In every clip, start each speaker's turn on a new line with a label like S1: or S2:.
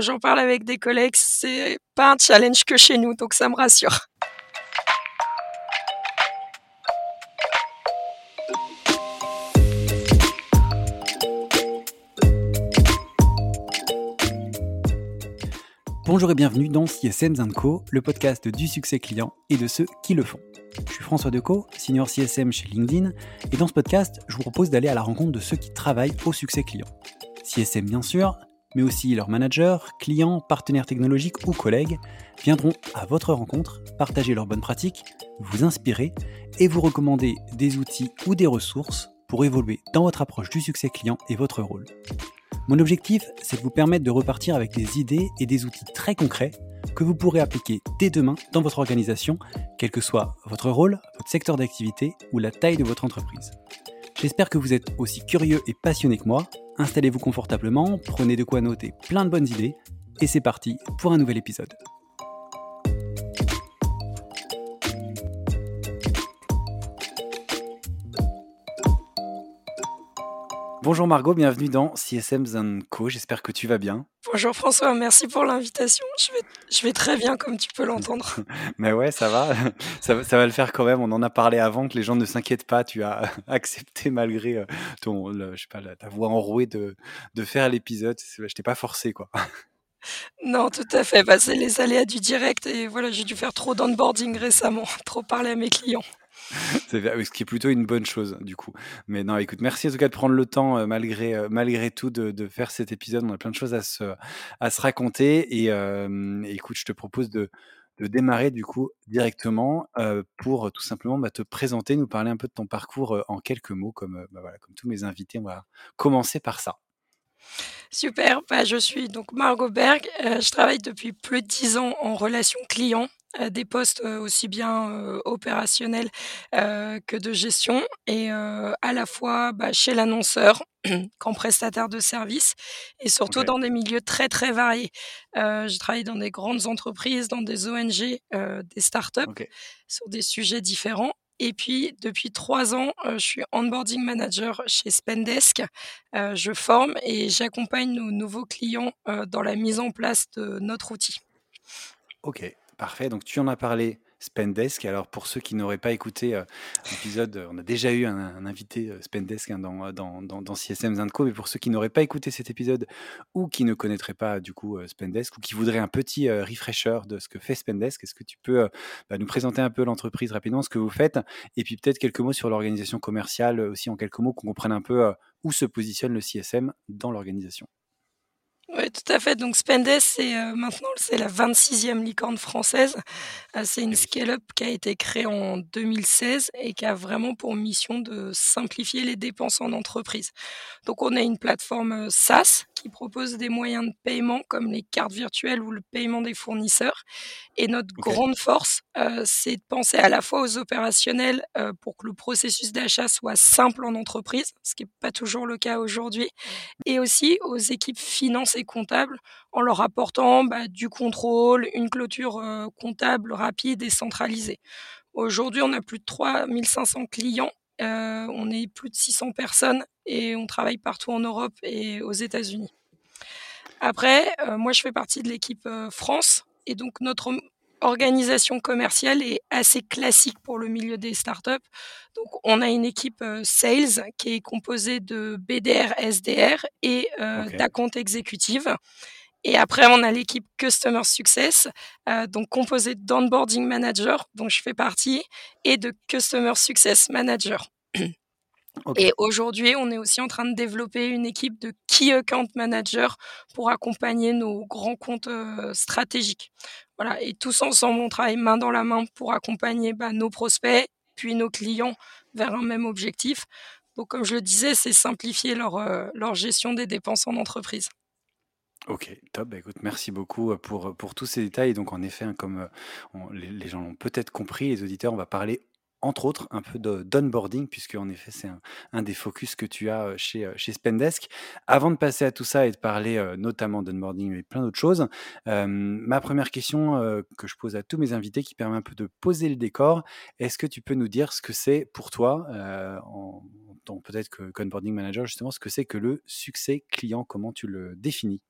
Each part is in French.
S1: j'en parle avec des collègues, c'est pas un challenge que chez nous, donc ça me rassure.
S2: Bonjour et bienvenue dans CSM Co, le podcast du succès client et de ceux qui le font. Je suis François Decaux, senior CSM chez LinkedIn, et dans ce podcast, je vous propose d'aller à la rencontre de ceux qui travaillent au succès client. CSM bien sûr, mais aussi leurs managers, clients, partenaires technologiques ou collègues viendront à votre rencontre, partager leurs bonnes pratiques, vous inspirer et vous recommander des outils ou des ressources pour évoluer dans votre approche du succès client et votre rôle. Mon objectif, c'est de vous permettre de repartir avec des idées et des outils très concrets que vous pourrez appliquer dès demain dans votre organisation, quel que soit votre rôle, votre secteur d'activité ou la taille de votre entreprise. J'espère que vous êtes aussi curieux et passionné que moi. Installez-vous confortablement, prenez de quoi noter plein de bonnes idées, et c'est parti pour un nouvel épisode. Bonjour Margot, bienvenue dans CSM Co. J'espère que tu vas bien.
S1: Bonjour François, merci pour l'invitation. Je vais, je vais très bien comme tu peux l'entendre.
S2: Mais ouais, ça va. ça va. Ça va le faire quand même. On en a parlé avant que les gens ne s'inquiètent pas. Tu as accepté malgré euh, ton, je sais pas, ta voix enrouée de, de faire l'épisode. Je t'ai pas forcé quoi.
S1: Non, tout à fait. Bah, c'est les aléas du direct et voilà, j'ai dû faire trop d'onboarding récemment, trop parler à mes clients.
S2: ce qui est plutôt une bonne chose du coup. Mais non, écoute, merci en tout cas de prendre le temps euh, malgré, euh, malgré tout de, faire cet épisode. On a plein de choses à se, à se raconter. Et euh, écoute, je te propose de, de démarrer du coup directement pour tout simplement bah, te présenter, nous parler un peu de ton parcours en quelques mots, comme, bah, voilà, comme tous mes invités. On va commencer par ça.
S1: Super, bah, je suis donc Margot Berg. je travaille depuis plus de 10 ans en relation client des postes aussi bien opérationnels que de gestion et à la fois bah, chez l'annonceur qu'en prestataire de services et surtout dans des milieux très très variés. J'ai travaillé dans des grandes entreprises, dans des ONG, des startups sur des sujets différents. Et puis, depuis trois ans, je suis onboarding manager chez Spendesk. je forme et j'accompagne nos nouveaux clients dans la mise en place de notre outil.
S2: Ok, Parfait. Donc, tu en as parlé, Spendesk. Alors, pour ceux qui n'auraient pas écouté euh, l'épisode, on a déjà eu un, invité euh, Spendesk hein, dans, dans, dans, CSM Zindco. Mais pour ceux qui n'auraient pas écouté cet épisode ou qui ne connaîtraient pas du coup euh, Spendesk ou qui voudraient un petit refresher de ce que fait Spendesk, est-ce que tu peux bah, nous présenter un peu l'entreprise rapidement, ce que vous faites et puis peut-être quelques mots sur l'organisation commerciale aussi en quelques mots qu'on comprenne un peu où se positionne le CSM dans l'organisation?
S1: Oui, tout à fait. Donc Spendes, c'est euh, maintenant c'est la 26e licorne française. Euh, c'est une scale-up qui a été créée en 2016 et qui a vraiment pour mission de simplifier les dépenses en entreprise. Donc on a une plateforme euh, SaaS qui propose des moyens de paiement comme les cartes virtuelles ou le paiement des fournisseurs. Et notre grande force, c'est de penser à la fois aux opérationnels pour que le processus d'achat soit simple en entreprise, ce qui n'est pas toujours le cas aujourd'hui, et aussi aux équipes finance et comptables en leur apportant bah, du contrôle, une clôture comptable rapide et centralisée. Aujourd'hui, on a plus de 3500 clients, on est plus de 600 personnes et on travaille partout en Europe et aux États-Unis. Après, moi, je fais partie de l'équipe France et donc notre organisation commerciale est assez classique pour le milieu des startups. Donc, on a une équipe sales qui est composée de BDR, SDR et euh, d'account exécutive. Et après, on a l'équipe Customer Success, donc composée d'onboarding manager, dont je fais partie, et de Customer Success Manager. Et aujourd'hui, on est aussi en train de développer une équipe de Key Account Manager pour accompagner nos grands comptes stratégiques. Voilà, et tous ensemble, on travaille main dans la main pour accompagner bah, nos prospects, puis nos clients vers un même objectif. Donc, comme je le disais, c'est simplifier leur, leur gestion des dépenses en entreprise.
S2: Ok, top. Bah, écoute, merci beaucoup pour, pour tous ces détails. Donc, en effet, hein, comme les, les, gens l'ont peut-être compris, les auditeurs, on va parler entre autres, un peu d'onboarding, puisque en effet, c'est un, des focus que tu as chez, chez Spendesk. Avant de passer à tout ça et de parler notamment d'onboarding et plein d'autres choses, ma première question que je pose à tous mes invités, qui permet un peu de poser le décor, est-ce que tu peux nous dire ce que c'est pour toi, en, tant peut-être que onboarding manager, justement, ce que c'est que le succès client, comment tu le définis?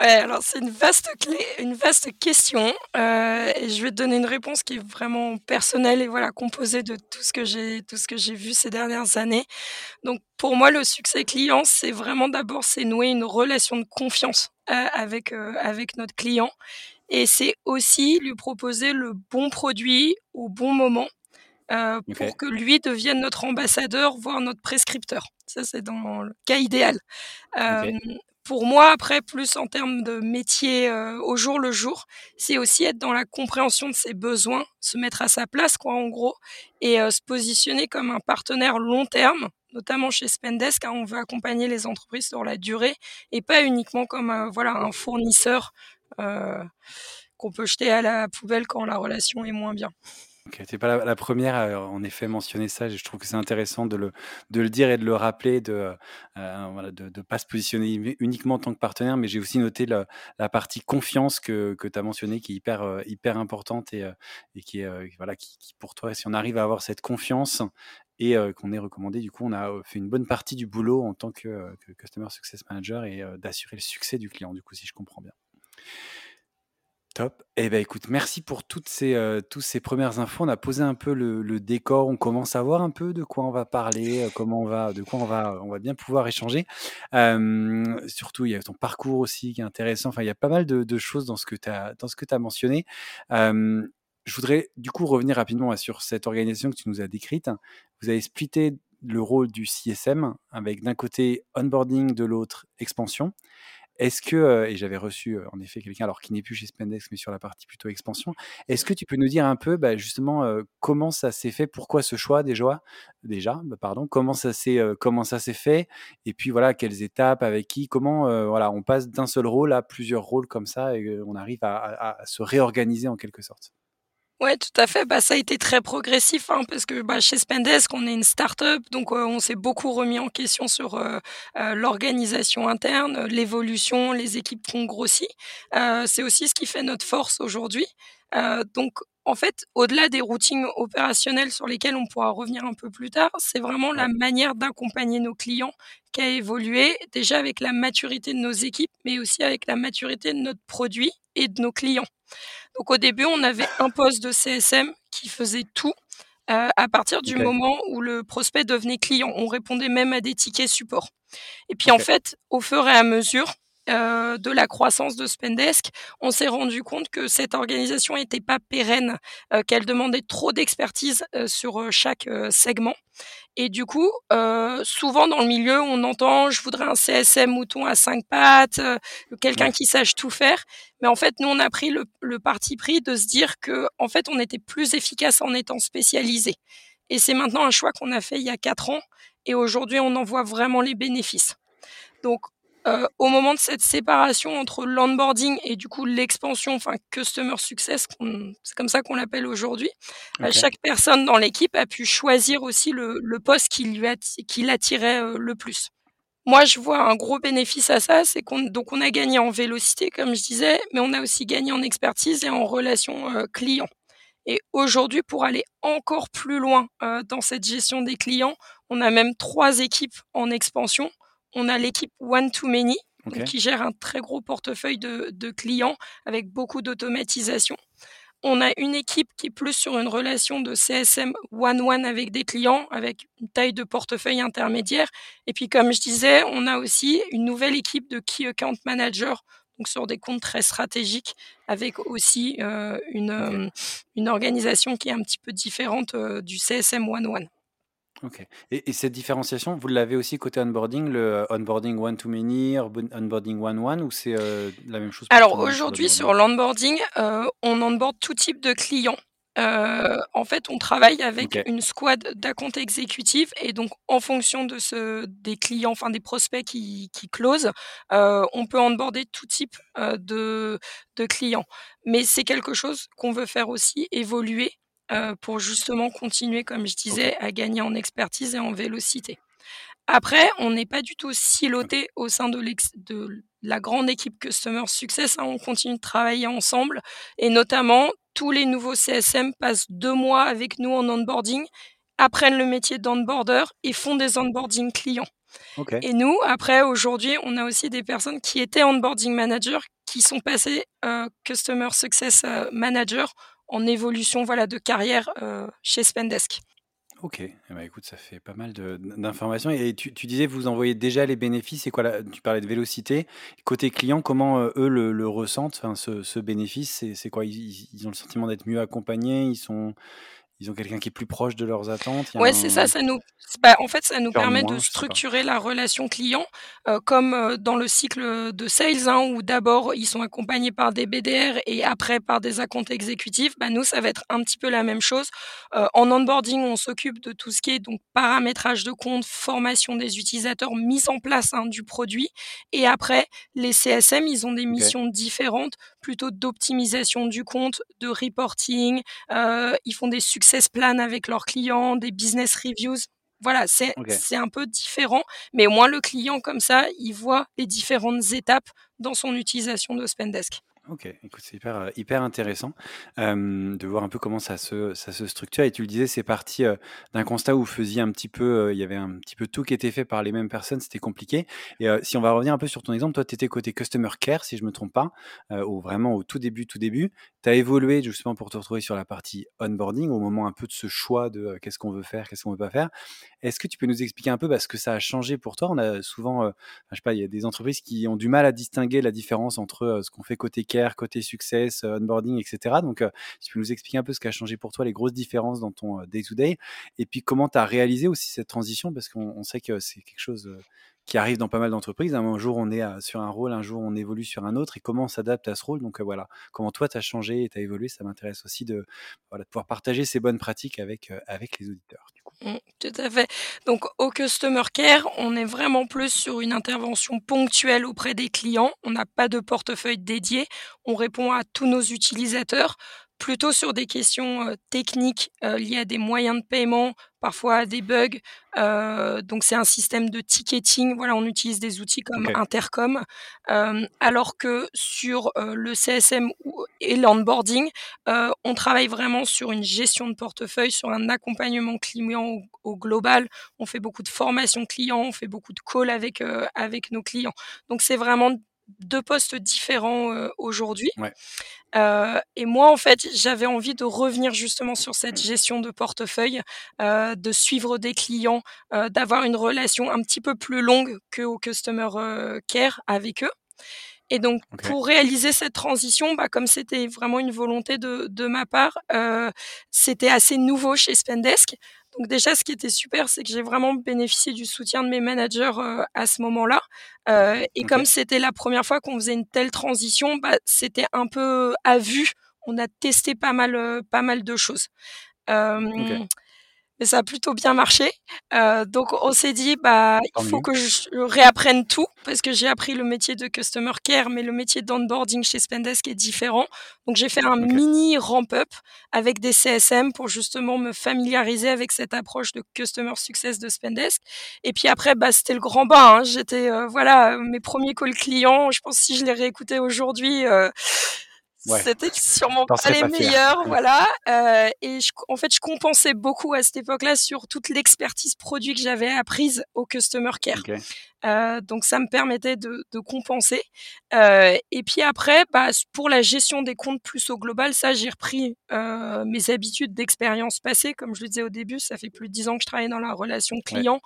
S1: Ouais, alors c'est une vaste clé une vaste question, heu et je vais te donner une réponse qui est vraiment personnelle et voilà, composée de tout ce que j'ai tout ce que j'ai vu ces dernières années. Donc pour moi, le succès client, c'est vraiment d'abord, c'est nouer une relation de confiance, heu, avec, heu, avec notre client et c'est aussi lui proposer le bon produit au bon moment, pour que lui devienne notre ambassadeur, voire notre prescripteur. Ça, c'est dans le cas idéal. Pour moi, après, plus en termes de métier, heu, au jour le jour, c'est aussi être dans la compréhension de ses besoins, se mettre à sa place quoi, en gros et heu, se positionner comme un partenaire long terme, notamment chez Spendesk, hein, on veut accompagner les entreprises sur la durée et pas uniquement comme, voilà, un fournisseur, heu, qu'on peut jeter à la poubelle quand la relation est moins bien.
S2: Tu es pas la 1re à, en effet, mentionner ça je trouve que c'est intéressant de le de le dire et de le rappeler, de, heu heu, voilà, de pas se positionner uni uniquement en tant que partenaire. Mais j'ai aussi noté la partie confiance que que tu as mentionnée, qui est hyper, heu, hyper importante et et qui est, voilà, qui pour toi, si on arrive à avoir cette confiance et qu'on est recommandé, du coup, on a, fait une bonne partie du boulot en tant que, Customer Success Manager et d'assurer le succès du client, du coup, si je comprends bien. Top et bah, écoute, merci pour toutes ces, heu, tous ces 1res infos. On a posé un peu le décor, on commence à voir un peu de quoi on va parler, heu, comment on va de quoi on va on va bien pouvoir échanger. Hem, surtout, il y a ton parcours aussi qui est intéressant. Enfin, il y a pas mal de choses dans ce que tu as dans ce as mentionné. Je voudrais, du coup, revenir rapidement, sur cette organisation que tu nous as décrite. Vous avez splitté le rôle du CSM avec, d'un côté, onboarding, de l'autre, expansion. Est-ce que, et j'avais reçu, en effet, quelqu'un, alors qui n'est plus chez Spendesk, mais sur la partie plutôt expansion. Est-ce que tu peux nous dire un peu, bah, justement, heu, comment ça s'est fait? Pourquoi ce choix déjoie déjà, bah, pardon? Comment ça s'est, heu, comment ça s'est fait? Et puis, voilà, quelles étapes, avec qui? Comment, heu, voilà, on passe d'un seul rôle à plusieurs rôles comme ça et on arrive à à à se réorganiser en quelque sorte?
S1: Ouais, tout à fait. Bah, ça a été très progressif, hein, parce que, bah, chez Spendesk, on est une start-up, donc heu, on s'est beaucoup remis en question sur, heu heu, l'organisation interne, l'évolution, les équipes qui ont grossi. Heu, c'est aussi ce qui fait notre force aujourd'hui. Donc en fait, au-delà des routines opérationnelles sur lesquelles on pourra revenir un peu plus tard, c'est vraiment la manière d'accompagner nos clients qui a évolué. Déjà avec la maturité de nos équipes, mais aussi avec la maturité de notre produit et de nos clients. Donc au début, on avait un poste de CSM qui faisait tout, heu, à partir du moment où le prospect devenait client. On répondait même à des tickets support. Et puis en fait, au fur et à mesure, heu, de la croissance de Spendesk, on s'est rendu compte que cette organisation était pas pérenne, heu, qu'elle demandait trop d'expertise, heu, sur, heu, chaque, heu, segment. Et du coup, heu, souvent dans le milieu, on entend: «Je voudrais un CSM mouton à 5 pattes, quelqu'un qui sache tout faire». Mais en fait, nous, on a pris le le parti pris de se dire qu'en fait, on était plus efficace en étant spécialisés. Et c'est maintenant un choix qu'on a fait il y a 4 ans et aujourd'hui, on en voit vraiment les bénéfices. Donc heu, au moment de cette séparation entre l'onboarding et du coup l'expansion, enfin Customer Success, c'est comme ça qu'on l'appelle aujourd'hui,
S2: OK.
S1: chaque personne dans l'équipe a pu choisir aussi le le poste qui lui atti qui l'attirait, heu, le plus. Moi, je vois un gros bénéfice à ça, c'est qu'on donc on a gagné en vélocité, comme je disais, mais on a aussi gagné en expertise et en relation, client. Et aujourd'hui, pour aller encore plus loin, dans cette gestion des clients, on a même 3 équipes en expansion. On a l'équipe One to Many, qui gère un très gros portefeuille de de clients avec beaucoup d'automatisation. On a une équipe qui est plus sur une relation de CSM one one avec des clients, avec une taille de portefeuille intermédiaire. Et puis, comme je disais, on a aussi une nouvelle équipe de Key Account Manager, donc sur des comptes très stratégiques, avec aussi, une,
S2: OK.
S1: hem, une organisation qui est un petit peu différente, heu, du CSM one one.
S2: OK. Et et cette différenciation, vous l'avez aussi côté onboarding, le onboarding one to many, onbo onboarding one one ou c'est, heu, la même chose pour
S1: Alors aujourd'hui, sur l'onboarding, heu, on onboard tout type de clients. En fait, on travaille avec une squad d'account exécutifs et donc en fonction de ce des clients, enfin des prospects qui qui closent, on peut onboarder tout type, de de clients. Mais c'est quelque chose qu'on veut faire aussi évoluer, heu, pour justement continuer, comme je disais, à gagner en expertise et en vélocité. Après, on n'est pas du tout
S2: OK.
S1: silotés au sein de la grande équipe Customer Success, hein. On continue de travailler ensemble et notamment tous les nouveaux CSM passent 2 mois avec nous en onboarding, apprennent le métier d'onboarder et font des onboarding clients. Et nous, après, aujourd'hui, on a aussi des personnes qui étaient onboarding manager, qui sont passées customer success manager en évolution voilà, de carrière chez Spendesk.
S2: Ok, eh ben, écoute, ça fait pas mal d'informations. Et tu, disais, vous envoyez déjà les bénéfices. Et quoi Tu parlais de vélocité. Côté client, comment eux le, ressentent, ce, bénéfice? C'est quoi? Ils, ils, ont le sentiment d'être mieux accompagnés? Ils sont ils ont quelqu'un qui est plus proche de leurs attentes.
S1: Ouais, c'est ça. Ça nous, bah, en fait, ça nous permet de structurer la relation client euh, comme euh, dans le cycle de sales, hein, où d'abord ils sont accompagnés par des BDR et après par des accounts exécutifs. Bah, nous, ça va être un petit peu la même chose. Euh, en onboarding, on s'occupe de tout ce qui est donc paramétrage de compte, formation des utilisateurs, mise en place hein, du produit. Et après, les CSM, ils ont des missions différentes, plutôt d'optimisation du compte, de reporting. ils font des success plan avec leurs clients, des business reviews. Voilà, c'est c'est un peu différent, mais au moins le client comme ça, il voit les différentes étapes dans son utilisation de Spendesk.
S2: Ok, écoute, c'est hyper, euh, intéressant de voir un peu comment ça se, ça se structure. Et tu le disais, c'est parti d'un constat où vous faisiez un petit peu, il y avait un petit peu tout qui était fait par les mêmes personnes, c'était compliqué. Et si on va revenir un peu sur ton exemple, toi, tu étais côté Customer Care, si je me trompe pas, ou vraiment au tout début, tout début. Tu as évolué justement pour te retrouver sur la partie onboarding, au moment un peu de ce choix de qu'est-ce qu'on veut faire, qu'est-ce qu'on veut pas faire. Est-ce que tu peux nous expliquer un peu parce que ça a changé pour toi? On a souvent, je sais pas, il y a des entreprises qui ont du mal à distinguer la différence entre ce qu'on fait côté care, côté success, onboarding, etc. Donc, si tu peux nous expliquer un peu ce qui a changé pour toi, les grosses différences dans ton day-to-day, et puis comment tu as réalisé aussi cette transition parce qu'on sait que c'est quelque chose qui arrive dans pas mal d'entreprises. Un jour, on est sur un rôle, un jour, on évolue sur un autre, et comment on s'adapte à ce rôle. Donc voilà, comment toi, tu as changé et tu as évolué, ça m'intéresse aussi de, pouvoir partager ces bonnes pratiques avec les auditeurs.
S1: Mmh, tout à fait. Donc au Customer Care, on est vraiment plus sur une intervention ponctuelle auprès des clients. On n'a pas de portefeuille dédié. On répond à tous nos utilisateurs plutôt sur des questions techniques liées à des moyens de paiement, parfois à des bugs. donc c'est un système de ticketing. Voilà, on utilise des outils comme Intercom, alors que sur le CSM et l'onboarding, on travaille vraiment sur une gestion de portefeuille, sur un accompagnement client au, au, global. On fait beaucoup de formation client, on fait beaucoup de calls avec avec nos clients. Donc c'est vraiment deux postes différents aujourd'hui. et moi, en fait, j'avais envie de revenir justement sur cette gestion de portefeuille, de suivre des clients, d'avoir une relation un petit peu plus longue que au customer care avec eux. Et donc, pour réaliser cette transition, bah, comme c'était vraiment une volonté de, de ma part, c'était assez nouveau chez Spendesk. Donc déjà, ce qui était super, c'est que j'ai vraiment bénéficié du soutien de mes managers euh, à ce moment-là. Euh, et comme c'était la première fois qu'on faisait une telle transition, bah, c'était un peu à vue. On a testé pas mal, euh, pas mal de choses mais ça a plutôt bien marché. Euh, donc on s'est dit bah il faut que je réapprenne tout parce que j'ai appris le métier de customer care, mais le métier d'onboarding chez Spendesk est différent. Donc j'ai fait un mini ramp up avec des CSM pour justement me familiariser avec cette approche de customer success de Spendesk. Et puis après bah c'était le grand bain. Hein. J'étais euh, voilà mes premiers calls clients. Je pense que si je les réécoutais aujourd'hui. Euh, c'était sûrement pas les meilleurs, voilà. Euh, et je, en fait, je compensais beaucoup à cette époque-là sur toute l'expertise produit que j'avais apprise au customer care. Euh, donc ça me permettait de, de compenser. Euh, et puis après, bah, pour la gestion des comptes plus au global, ça j'ai repris euh, mes habitudes d'expérience passée. Comme je le disais au début, ça fait plus de dix ans que je travaille dans la relation client.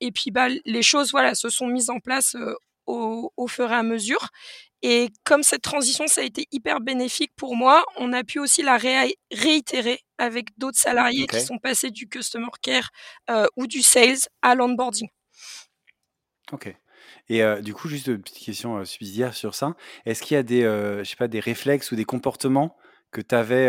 S1: Et puis bah, les choses, voilà, se sont mises en place au, au, fur et à mesure. Et comme cette transition, ça a été hyper bénéfique pour moi, on a pu aussi la réitérer avec d'autres salariés qui sont passés du customer care euh, ou du sales à l'onboarding.
S2: Ok. Et euh, du coup, juste une petite question euh, subsidiaire sur ça. Est-ce qu'il y a des, je sais pas, des réflexes ou des comportements que tu avais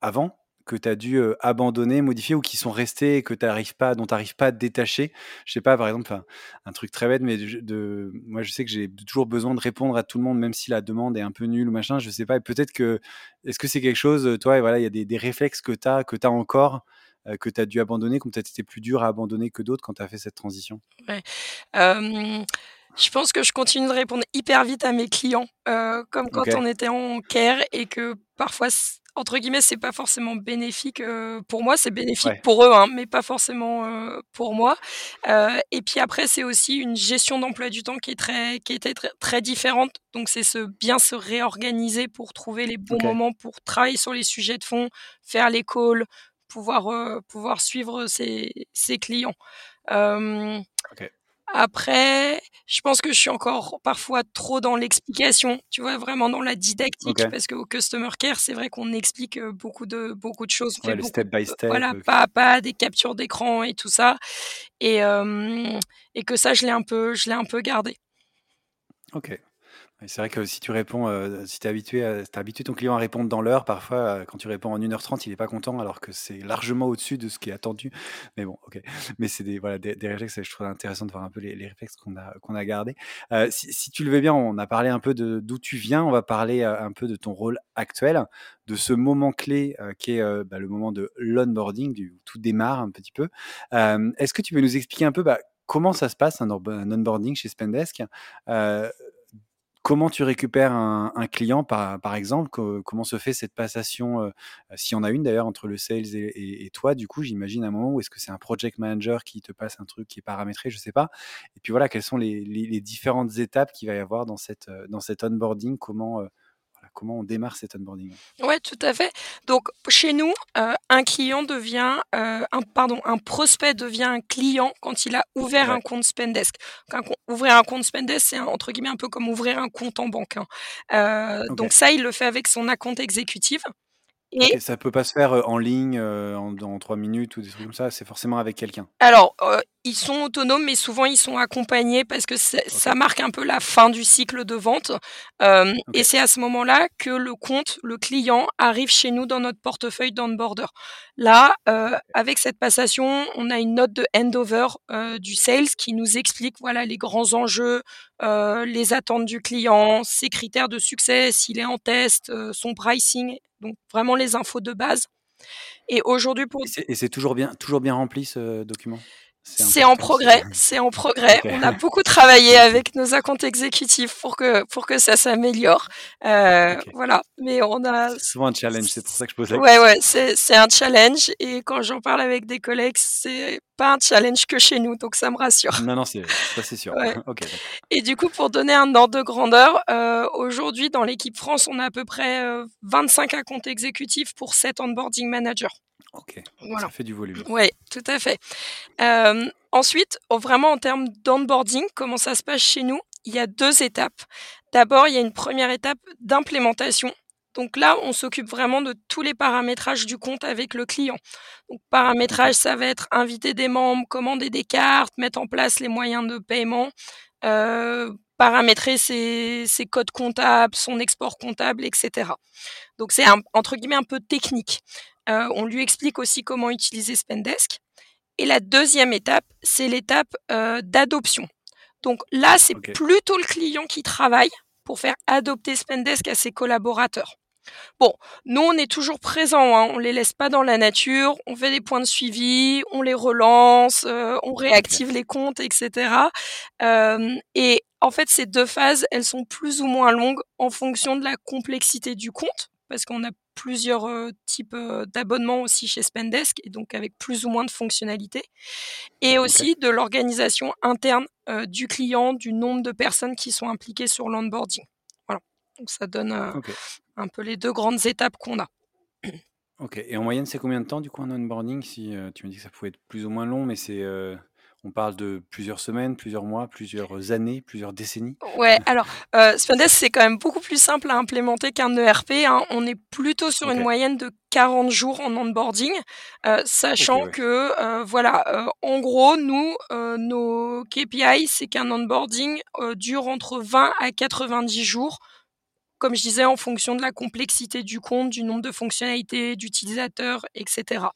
S2: avant? Que tu as dû abandonner, modifier ou qui sont restés et que tu pas, dont tu n'arrives pas à te détacher? Je sais pas, par exemple, un truc très bête, mais de, moi je sais que j'ai toujours besoin de répondre à tout le monde, même si la demande est un peu nulle ou machin, je sais pas. Et peut-être que, est-ce que c'est quelque chose, toi, et voilà, il y a des, des réflexes que tu as, que tu as encore que tu as dû abandonner, ont peut-être été plus dur à abandonner que d'autres quand tu as fait cette transition?
S1: Ouais. Je pense que je continue de répondre hyper vite à mes clients, euh, comme quand on était en care et que parfois entre guillemets, c'est pas forcément bénéfique pour moi, c'est bénéfique pour eux, hein, mais pas forcément pour moi. et puis après, c'est aussi une gestion d'emploi du temps qui est très, qui était très, très différente. Donc c'est se bien se réorganiser pour trouver les bons moments pour travailler sur les sujets de fond, faire les calls, pouvoir pouvoir suivre ses, ses clients. Après, je pense que je suis encore parfois trop dans l'explication, tu vois, vraiment dans la didactique, parce qu'au customer care, c'est vrai qu'on explique beaucoup de beaucoup de choses.
S2: Ouais, le step by step.
S1: Voilà, pas à pas, des captures d'écran et tout ça, et et que ça, je l'ai un peu, je l'ai un peu gardé.
S2: Ok. C'est vrai que si tu réponds, euh, si tu habitué as habitué ton client à répondre dans l'heure, parfois, euh, quand tu réponds en 1h30, il est pas content alors que c'est largement au-dessus de ce qui est attendu. Mais bon, OK. Mais c'est des voilà, des réflexes je trouve intéressant de voir un peu les réflexes qu'on a qu'on a gardés. Euh, si tu le veux bien, on a parlé un peu d'où tu viens, on va parler, un peu de ton rôle actuel, de ce moment clé, qui est, bah, le moment de l'onboarding, où tout démarre un petit peu. est-ce que tu peux nous expliquer un peu, bah, comment ça se passe un onboarding chez Spendesk? Comment tu récupères un, client, par, par exemple? Comment se fait cette passation, euh, s'il y en a une d'ailleurs, entre le sales et, toi Du coup, j'imagine un moment où est-ce que c'est un project manager qui te passe un truc qui est paramétré, je ne sais pas. Et puis voilà, quelles sont les, différentes étapes qu'il va y avoir dans, cette, dans cet onboarding? Comment euh, comment on démarre cet onboarding
S1: Oui, tout à fait. Donc chez nous, euh, un client devient, euh, un, pardon, un prospect devient un client quand il a ouvert un compte Spendesk. ouvrir un compte Spendesk, c'est entre guillemets un peu comme ouvrir un compte en banque. Hein. Euh, donc ça, il le fait avec son account exécutif.
S2: Et ça peut pas se faire en ligne en, trois minutes ou des trucs comme ça, c'est forcément avec quelqu'un.
S1: Alors, ils sont autonomes, mais souvent ils sont accompagnés parce que ça marque un peu la fin du cycle de vente. Et c'est à ce moment-là que le compte, le client, arrive chez nous dans notre portefeuille d'onboarder. Là, avec cette passation, on a une note de handover du sales qui nous explique voilà les grands enjeux, les attentes du client, ses critères de succès, s'il est en test, son pricing donc vraiment les infos de base. Et aujourd'hui pour
S2: et c'est toujours bien toujours bien rempli ce document?
S1: C'est en progrès, c'est en progrès. On a beaucoup travaillé avec nos accounts exécutifs pour que pour que ça s'améliore. Euh, voilà, mais on a
S2: c'est souvent un challenge, c'est pour ça que je pose la
S1: question. Ouais, ouais, c'est c'est un challenge et quand j'en parle avec des collègues, c'est pas un challenge que chez nous, donc ça me rassure.
S2: Non, non, c'est ça c'est sûr.
S1: et du coup, pour donner un ordre de grandeur, euh, aujourd'hui dans l'équipe France, on a à peu près 25 euh, accounts exécutifs pour 7 onboarding managers.
S2: Ok, ça fait du volume.
S1: Oui, tout à fait. Euh, ensuite, vraiment en termes d'onboarding, comment ça se passe chez nous? Il y a deux étapes. D'abord, il y a une première étape d'implémentation. Donc là, on s'occupe vraiment de tous les paramétrages du compte avec le client. Donc paramétrage, ça va être inviter des membres, commander des cartes, mettre en place les moyens de paiement, euh, paramétrer ses, ses, codes comptables, son export comptable, etc. Donc c'est entre guillemets un peu technique. Euh, on lui explique aussi comment utiliser Spendesk. Et la deuxième étape, c'est l'étape euh, d'adoption. Donc là, c'est plutôt le client qui travaille pour faire adopter Spendesk à ses collaborateurs. Bon, nous, on est toujours présents, hein, on les laisse pas dans la nature, on fait des points de suivi, on les relance, euh, on réactive les comptes, etc. et en fait, ces deux phases, elles sont plus ou moins longues en fonction de la complexité du compte parce qu'on a plusieurs types d'abonnements aussi chez Spendesk, et donc avec plus ou moins de fonctionnalités, et aussi de l'organisation interne du client, du nombre de personnes qui sont impliquées sur l'onboarding. Voilà, donc ça donne un peu les deux grandes étapes qu'on a.
S2: Ok, et en moyenne, c'est combien de temps du coup un onboarding Si tu me dis que ça pouvait être plus ou moins long, mais c'est on parle de plusieurs semaines, plusieurs mois, plusieurs années, plusieurs décennies.
S1: Ouais, alors euh, Spendesk c'est quand même beaucoup plus simple à implémenter qu'un ERP. Hein. On est plutôt sur une moyenne de 40 jours en onboarding, euh, sachant que euh, voilà, euh, en gros, nous, nos KPI, c'est qu'un onboarding dure entre 20 à 90 jours comme je disais, en fonction de la complexité du compte, du nombre de fonctionnalités, d'utilisateurs, etc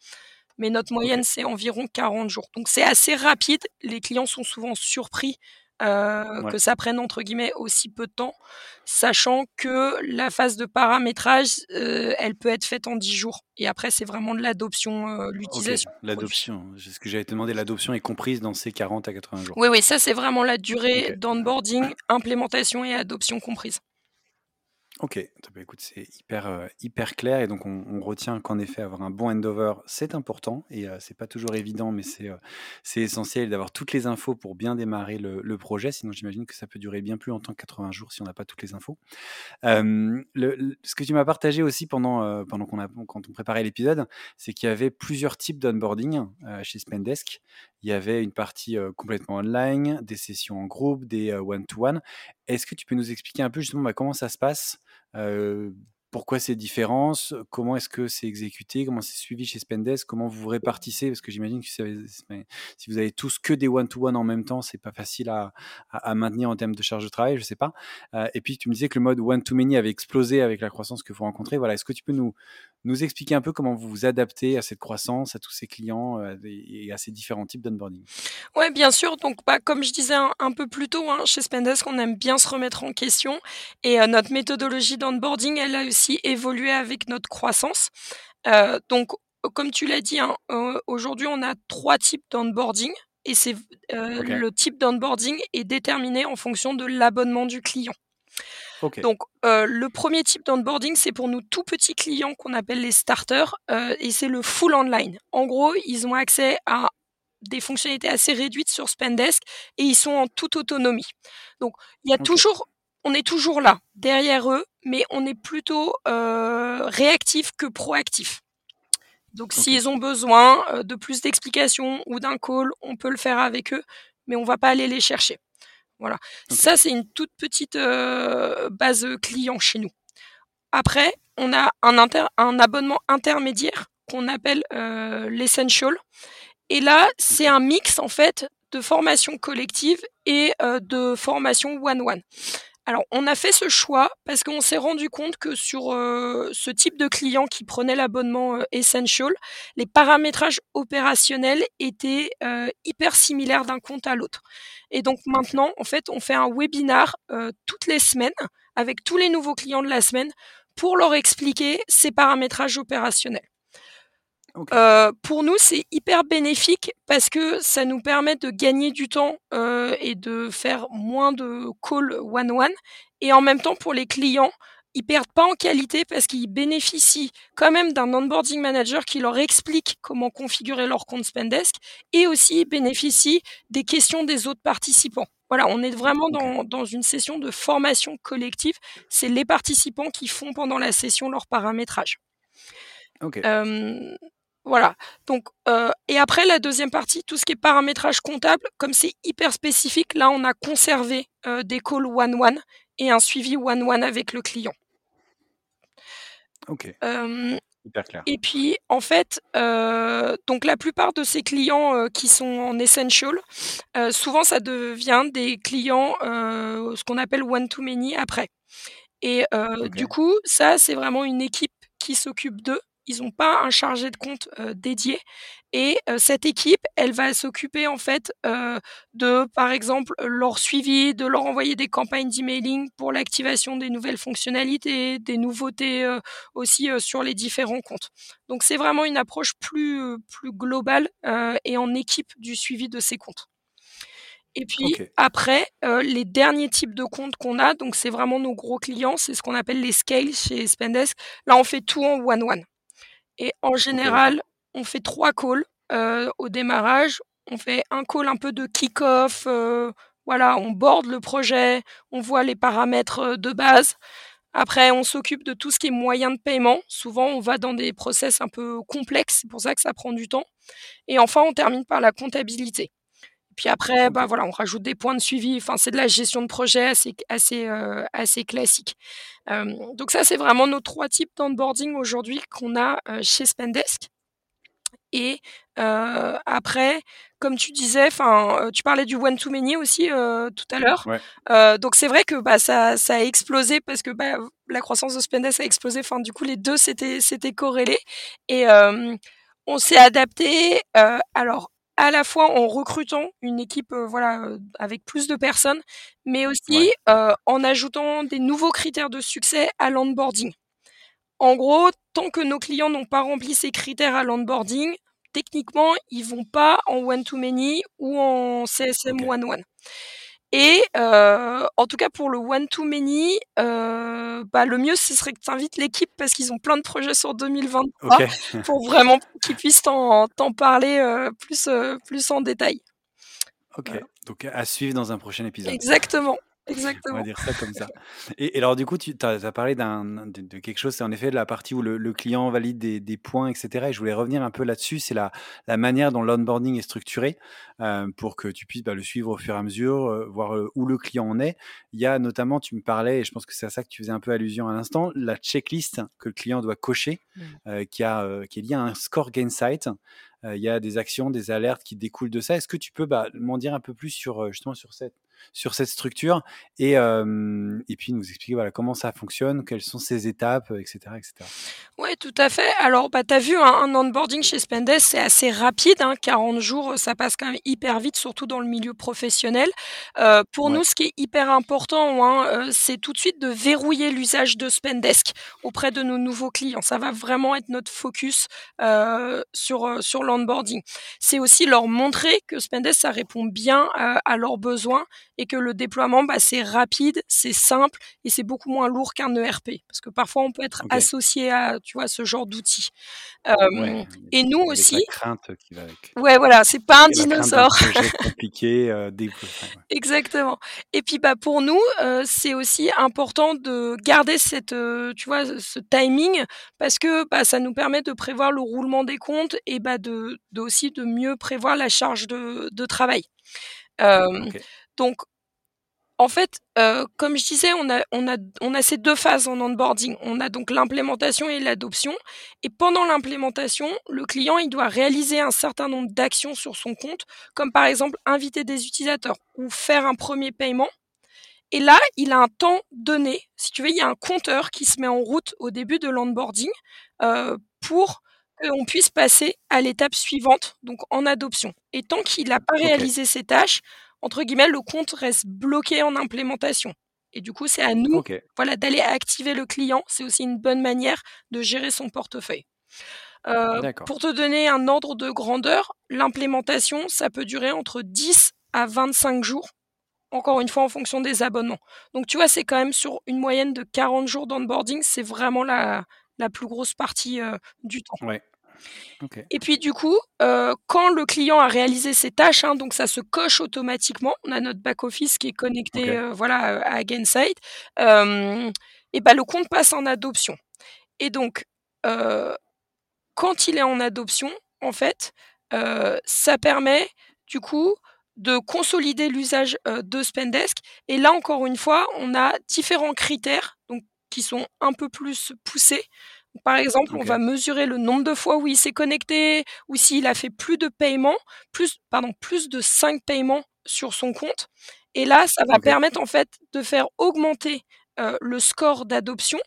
S1: mais notre moyenne, c'est environ 40 jours. Donc c'est assez rapide. Les clients sont souvent surpris euh, que ça prenne entre guillemets aussi peu de temps, sachant que la phase de paramétrage, euh, elle peut être faite en 10 jours. Et après, c'est vraiment de l'adoption, euh, l'utilisation.
S2: L'adoption, c'est ce que j'avais demandé, l'adoption est comprise dans ces 40 à 80 jours.
S1: Oui, oui, ça c'est vraiment la durée d'onboarding, implémentation et adoption comprise.
S2: OK, bah, écoute, c'est hyper, heu, hyper clair et donc on retient qu'en effet avoir un bon handover, c'est important et heu, c'est pas toujours évident, mais c'est, c'est essentiel d'avoir toutes les infos pour bien démarrer le projet. Sinon, j'imagine que ça peut durer bien plus longtemps que 80 jours si on n'a pas toutes les infos. Ce que tu m'as partagé aussi pendant, heu, pendant qu'on a quand on préparait l'épisode, c'est qu'il y avait plusieurs types d'onboarding, chez Spendesk. Il y avait une partie, complètement online, des sessions en groupe, des, heu, one to one. Est-ce que tu peux nous expliquer un peu justement, bah, comment ça se passe? Pourquoi ces différences? Comment est-ce que c'est exécuté? Comment c'est suivi chez Spendesk? Comment vous vous répartissez? Parce que j'imagine que si vous avez tous que des one to one en même temps, c'est pas facile à maintenir en termes de charge de travail, je sais pas. Et puis tu me disais que le mode one to many avait explosé avec la croissance que vous rencontrez. Voilà, est-ce que tu peux nous nous expliquer un peu comment vous vous adaptez à cette croissance, à tous ces clients, heu, et à ces différents types d'onboarding?
S1: Ouais, bien sûr, donc bah, comme je disais un un peu plus tôt, hein, chez Spendesk, on aime bien se remettre en question et heu, notre méthodologie d'onboarding, elle a aussi évolué avec notre croissance. Heu, donc comme tu l'as dit, hein, aujourd'hui, on a 3 types d'onboarding et c'est le type d'onboarding est déterminé en fonction de l'abonnement du client. Donc, heu, le 1er type d'onboarding, c'est pour nos tout petits clients qu'on appelle les starters, heu et c'est le full online. En gros, ils ont accès à des fonctionnalités assez réduites sur Spendesk et ils sont en toute autonomie. Donc il y a toujours on est toujours là, derrière eux, mais on est plutôt, heu, réactif que proactif. Donc
S2: OK.
S1: s'ils ont besoin, de plus d'explications ou d'un call, on peut le faire avec eux, mais on va pas aller les chercher. Voilà. Ça, c'est une toute petite, heu, base, heu, client chez nous. Après, on a un inter un abonnement intermédiaire qu'on appelle, heu, l'essential et là, c'est un mix en fait de formation collective et de formation one one. Alors, on a fait ce choix parce qu'on s'est rendu compte que sur, heu, ce type de client qui prenait l'abonnement, heu, essential, les paramétrages opérationnels étaient, heu, hyper similaires d'un compte à l'autre et donc maintenant, en fait, on fait un webinar, toutes les semaines avec tous les nouveaux clients de la semaine pour leur expliquer ces paramétrages opérationnels. Heu, pour nous, c'est hyper bénéfique parce que ça nous permet de gagner du temps, heu et de faire moins de calls one one et en même temps pour les clients, ils perdent pas en qualité parce qu'ils bénéficient quand même d'un onboarding manager qui leur explique comment configurer leur compte Spendesk et aussi ils bénéficient des questions des autres participants. Voilà, on est vraiment dans dans une session de formation collective. C'est les participants qui font pendant la session leur paramétrage.
S2: OK.
S1: Hem, voilà, donc heu et après la 2e partie, tout ce qui est paramétrage comptable, comme c'est hyper spécifique, là, on a conservé, heu, des calls one one et un suivi one one avec le client.
S2: OK. Hyper clair.
S1: et puis en fait, donc la plupart de ces clients, qui sont en essential, souvent ça devient des clients, ce qu'on appelle one to many après et du coup, ça, c'est vraiment une équipe qui s'occupe d'eux. Ils ont pas un chargé de compte, dédié et cette équipe, elle va s'occuper en fait, de, par exemple, leur suivi, de leur envoyer des campagnes d'emailing pour l'activation des nouvelles fonctionnalités, des nouveautés, aussi, sur les différents comptes. Donc c'est vraiment une approche plus, plus globale, et en équipe du suivi de ces comptes. Et puis après, les derniers types de comptes qu'on a, donc c'est vraiment nos gros clients, c'est ce qu'on appelle les scale chez Spendesk. Là, on fait tout en one one et en général, on fait 3 calls, heu, au démarrage. On fait un call un peu de kick-off, heu, voilà, on board le projet, on voit les paramètres, heu, de base. Après, on s'occupe de tout ce qui est moyens de paiement. Souvent, on va dans des process un peu complexes, c'est pour ça que ça prend du temps et enfin, on termine par la comptabilité. Puis après, bah, voilà, on rajoute des points de suivi, enfin, c'est de la gestion de projet assez assez, heu, assez classique. Donc ça, c'est vraiment nos 3 types d'onboarding aujourd'hui qu'on a, chez Spendesk et après, comme tu disais, enfin, tu parlais du one to many aussi, tout à l'heure.
S2: Ouais.
S1: Donc c'est vrai que, bah, ça ça a explosé parce que, bah, la croissance de Spendesk a explosé, enfin, du coup, les 2 s'étaient s'étaient corrélés et on s'est adaptés, heu, alors à la fois en recrutant une équipe, heu, voilà, heu, avec plus de personnes, mais
S2: Ouais.
S1: aussi, heu, en ajoutant des nouveaux critères de succès à l'onboarding. En gros, tant que nos clients n'ont pas rempli ces critères à l'onboarding, techniquement, ils vont pas en one to many ou en CSM
S2: OK.
S1: one Et en tout cas pour le one to many, bah, le mieux ce serait que tu invites l'équipe parce qu'ils ont plein de projets sur 2023 pour vraiment qu'ils puissent t'en parler, plus, plus en détail.
S2: OK, donc à suivre dans un prochain épisode.
S1: Exactement. Exactement.
S2: On va dire ça comme ça. Et, alors, du coup, tu as, parlé de, quelque chose, c'est en effet de la partie où le, client valide des, points, etc. Et je voulais revenir un peu là-dessus. C'est la, la manière dont l'onboarding est structuré euh, pour que tu puisses bah, le suivre au fur et à mesure, euh, voir euh, où le client en est. Il y a notamment, tu me parlais, et je pense que c'est à ça que tu faisais un peu allusion à l'instant, la checklist que le client doit cocher, mmh. qui, a, qui est liée à un score Gainsight. il y a des actions, des alertes qui découlent de ça. Est-ce que tu peux bah, m'en dire un peu plus sur justement sur cette sur cette structure et, et puis nous expliquer voilà, comment ça fonctionne, quelles sont ces étapes, etc. etc.
S1: Oui, tout à fait. Alors, bah, tu as vu, hein, un onboarding chez Spendes, c'est assez rapide. Hein, 40 jours, ça passe quand même hyper vite, surtout dans le milieu professionnel. Euh, pour nous, ce qui est hyper important, hein, c'est tout de suite de verrouiller l'usage de Spendesk auprès de nos nouveaux clients. Ça va vraiment être notre focus euh, sur, sur l'onboarding. C'est aussi leur montrer que Spendesk, ça répond bien à, à leurs besoins et que le déploiement, bah, c'est rapide, c'est simple et c'est beaucoup moins lourd qu'un ERP. Parce que parfois, on peut être associé à, tu vois, ce genre d'outils. et nous aussi. La
S2: crainte qui va avec.
S1: Ouais, voilà, c'est pas un dinosaure.
S2: compliqué, euh,
S1: Exactement. Et puis, bah, pour nous, euh, c'est aussi important de garder cette, euh, tu vois, ce timing parce que bah, ça nous permet de prévoir le roulement des comptes et bah, de, de aussi de mieux prévoir la charge de, de travail. Euh, donc, en fait, euh, comme je disais, on a, on, a, on a ces deux phases en onboarding. On a donc l'implémentation et l'adoption. Et pendant l'implémentation, le client, il doit réaliser un certain nombre d'actions sur son compte, comme par exemple inviter des utilisateurs ou faire un premier paiement. Et là, il a un temps donné. Si tu veux, il y a un compteur qui se met en route au début de l'onboarding euh, pour qu'on puisse passer à l'étape suivante, donc en adoption. Et tant qu'il n'a pas réalisé ces tâches, entre guillemets, le compte reste bloqué en implémentation. Et du coup, c'est à nous voilà, d'aller activer le client. C'est aussi une bonne manière de gérer son portefeuille. Euh, pour te donner un ordre de grandeur, l'implémentation, ça peut durer entre 10 à 25 jours, encore une fois en fonction des abonnements. Donc tu vois, c'est quand même sur une moyenne de 40 jours d'onboarding, c'est vraiment la, la plus grosse partie euh, du temps.
S2: Ouais.
S1: Et puis du coup, euh, quand le client a réalisé ses tâches, hein, donc ça se coche automatiquement. On a notre back office qui est connecté, euh, voilà, à Gainsight. et ben le compte passe en adoption. Et donc, quand il est en adoption, en fait, ça permet du coup de consolider l'usage de Spendesk. Et là, encore une fois, on a différents critères donc, qui sont un peu plus poussés. Par exemple, on va mesurer le nombre de fois où il s'est connecté ou s'il a fait plus de paiements, plus, pardon, plus de 5 paiements sur son compte. Et là, ça va permettre en fait de faire augmenter le score d'adoption.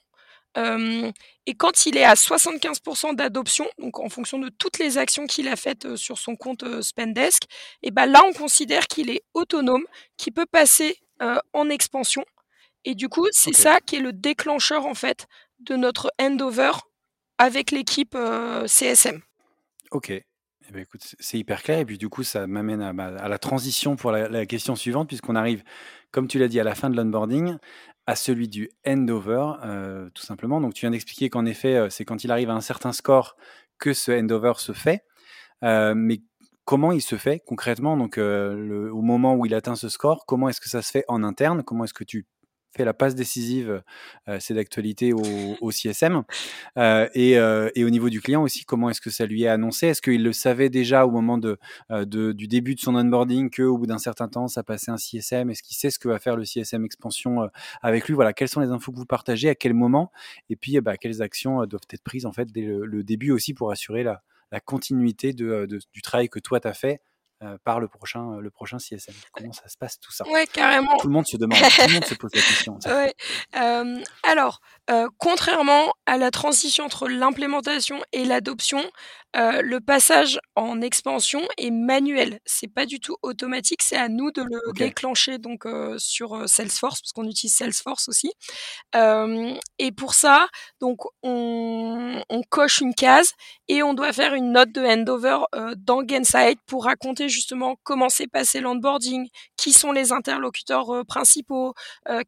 S1: et quand il est à 75% d'adoption, donc en fonction de toutes les actions qu'il a faites sur son compte Spendesk, et ben là on considère qu'il est autonome, qu'il peut passer en expansion. Et du coup, c'est ça qui est le déclencheur en fait de notre handover avec l'équipe euh, CSM.
S2: Ok. Eh ben, écoute, c'est hyper clair. Et puis du coup, ça m'amène à, à, la transition pour la, question suivante, puisqu'on arrive, comme tu l'as dit, à la fin de l'onboarding, à celui du handover, euh, tout simplement. Donc tu viens d'expliquer qu'en effet, euh, c'est quand il arrive à un certain score que ce handover se fait. mais comment il se fait concrètement? Donc au moment où il atteint ce score, comment est-ce que ça se fait en interne? Comment est-ce que tu fait la passe décisive, euh, c'est d'actualité au, au, CSM. Euh, et, euh, et, au niveau du client aussi, comment est-ce que ça lui est annoncé? Est-ce qu'il le savait déjà au moment de, de du début de son onboarding qu'au bout d'un certain temps, ça passait un CSM Est-ce qu'il sait ce que va faire le CSM expansion avec lui? Voilà, quelles sont les infos que vous partagez? À quel moment? Et puis, bah, quelles actions doivent être prises en fait dès le, début aussi pour assurer la, la continuité de, de, du travail que toi tu as fait par le prochain, le prochain CSM Comment ça se passe tout ça?
S1: Ouais, carrément.
S2: Tout le monde se demande, tout le monde se pose la question.
S1: Ouais. Euh, alors, euh, contrairement à la transition entre l'implémentation et l'adoption, le passage en expansion est manuel. C'est pas du tout automatique. C'est à nous de le déclencher donc sur Salesforce parce qu'on utilise Salesforce aussi. et pour ça, donc on, on, coche une case et on doit faire une note de handover dans Gainsight pour raconter justement comment s'est passé l'onboarding, qui sont les interlocuteurs principaux,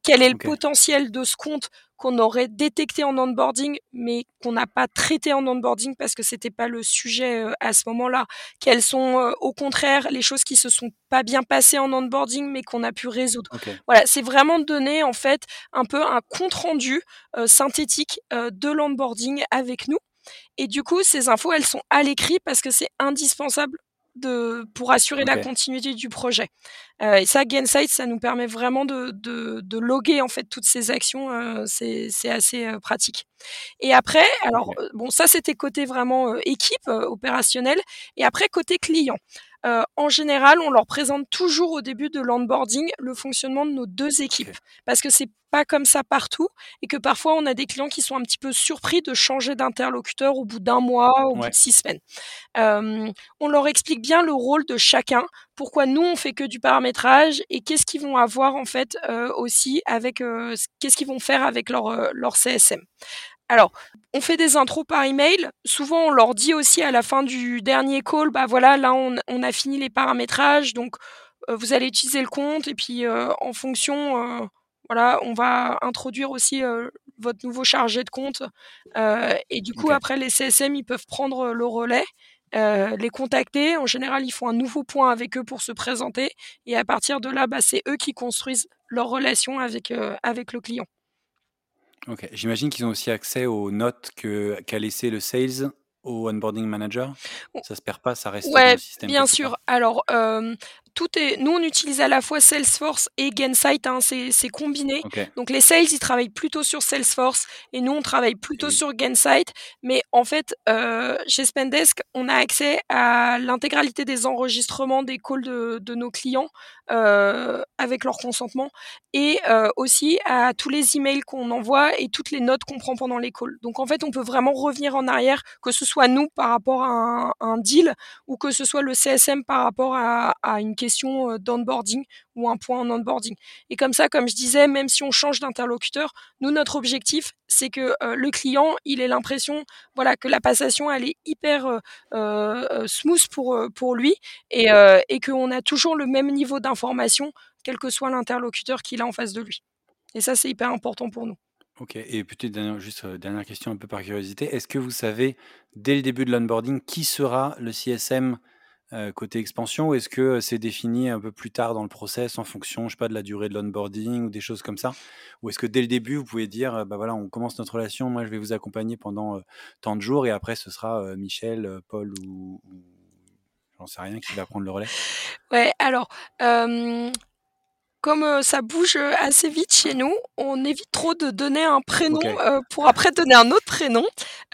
S1: quel est le potentiel de ce compte qu'on aurait détecté en onboarding, mais qu'on n'a pas traité en onboarding parce que c'était pas le sujet euh, à ce moment-là. Quelles sont, euh, au contraire, les choses qui se sont pas bien passées en onboarding, mais qu'on a pu résoudre. Voilà, c'est vraiment donner en fait un peu un compte rendu euh, synthétique de l'onboarding avec nous. Et du coup, ces infos, elles sont à l'écrit parce que c'est indispensable de, pour assurer la continuité du projet. Euh, et ça, Gainsight, ça nous permet vraiment de, de, de loguer en fait toutes ces actions. Euh, c'est assez euh, pratique. Et après, alors bon, ça c'était côté vraiment équipe opérationnelle. Et après côté client. Euh, en général, on leur présente toujours au début de l'onboarding le fonctionnement de nos deux équipes, parce que c'est pas comme ça partout, et que parfois on a des clients qui sont un petit peu surpris de changer d'interlocuteur au bout d'un mois, au bout de six semaines. Euh, on leur explique bien le rôle de chacun, pourquoi nous on fait que du paramétrage, et qu'est-ce qu'ils vont avoir en fait euh, aussi avec, qu'est-ce qu'ils vont faire avec leur leur CSM. Alors, on fait des intros par email. Souvent, on leur dit aussi à la fin du dernier call, bah voilà, là, on, a fini les paramétrages, donc euh, vous allez utiliser le compte et puis euh, en fonction, euh, voilà, on va introduire aussi votre nouveau chargé de compte. et du coup, après, les CSM, ils peuvent prendre le relais. les contacter. En général, ils font un nouveau point avec eux pour se présenter. Et à partir de là, bah, c'est eux qui construisent leur relation avec, avec le client.
S2: Ok, j'imagine qu'ils ont aussi accès aux notes que qu'a laissé le sales au onboarding manager? Ça se perd pas, ça reste
S1: dans le système. Bien sûr. Alors, euh, tout est, nous, on utilise à la fois Salesforce et Gainsight, hein, c'est combiné. Donc, les sales, ils travaillent plutôt sur Salesforce et nous, on travaille plutôt sur Gainsight. Mais en fait, euh, chez Spendesk, on a accès à l'intégralité des enregistrements des calls de, de nos clients euh, avec leur consentement et euh, aussi à tous les emails qu'on envoie et toutes les notes qu'on prend pendant les calls. Donc, en fait, on peut vraiment revenir en arrière, que ce soit nous par rapport à un, un deal ou que ce soit le CSM par rapport à, à une question euh, d'onboarding ou un point en onboarding. Et comme ça, comme je disais, même si on change d'interlocuteur, nous, notre objectif, c'est que euh, le client, il ait l'impression voilà, que la passation, elle est hyper euh, smooth pour, pour lui et, et qu'on a toujours le même niveau d'information, quel que soit l'interlocuteur qu'il a en face de lui. Et ça, c'est hyper important pour nous.
S2: Ok, et peut-être juste dernière question un peu par curiosité, est-ce que vous savez dès le début de l'onboarding qui sera le CSM euh, côté expansion ou est-ce que c'est défini un peu plus tard dans le process en fonction, je sais pas, de la durée de l'onboarding ou des choses comme ça? Ou est-ce que dès le début, vous pouvez dire, bah voilà, on commence notre relation, moi je vais vous accompagner pendant tant de jours et après ce sera Michel, Paul ou, j'en sais rien qui va prendre le relais?
S1: Ouais, alors comme euh, ça bouge euh, assez vite chez nous, on évite trop de donner un prénom euh, pour après donner un autre prénom.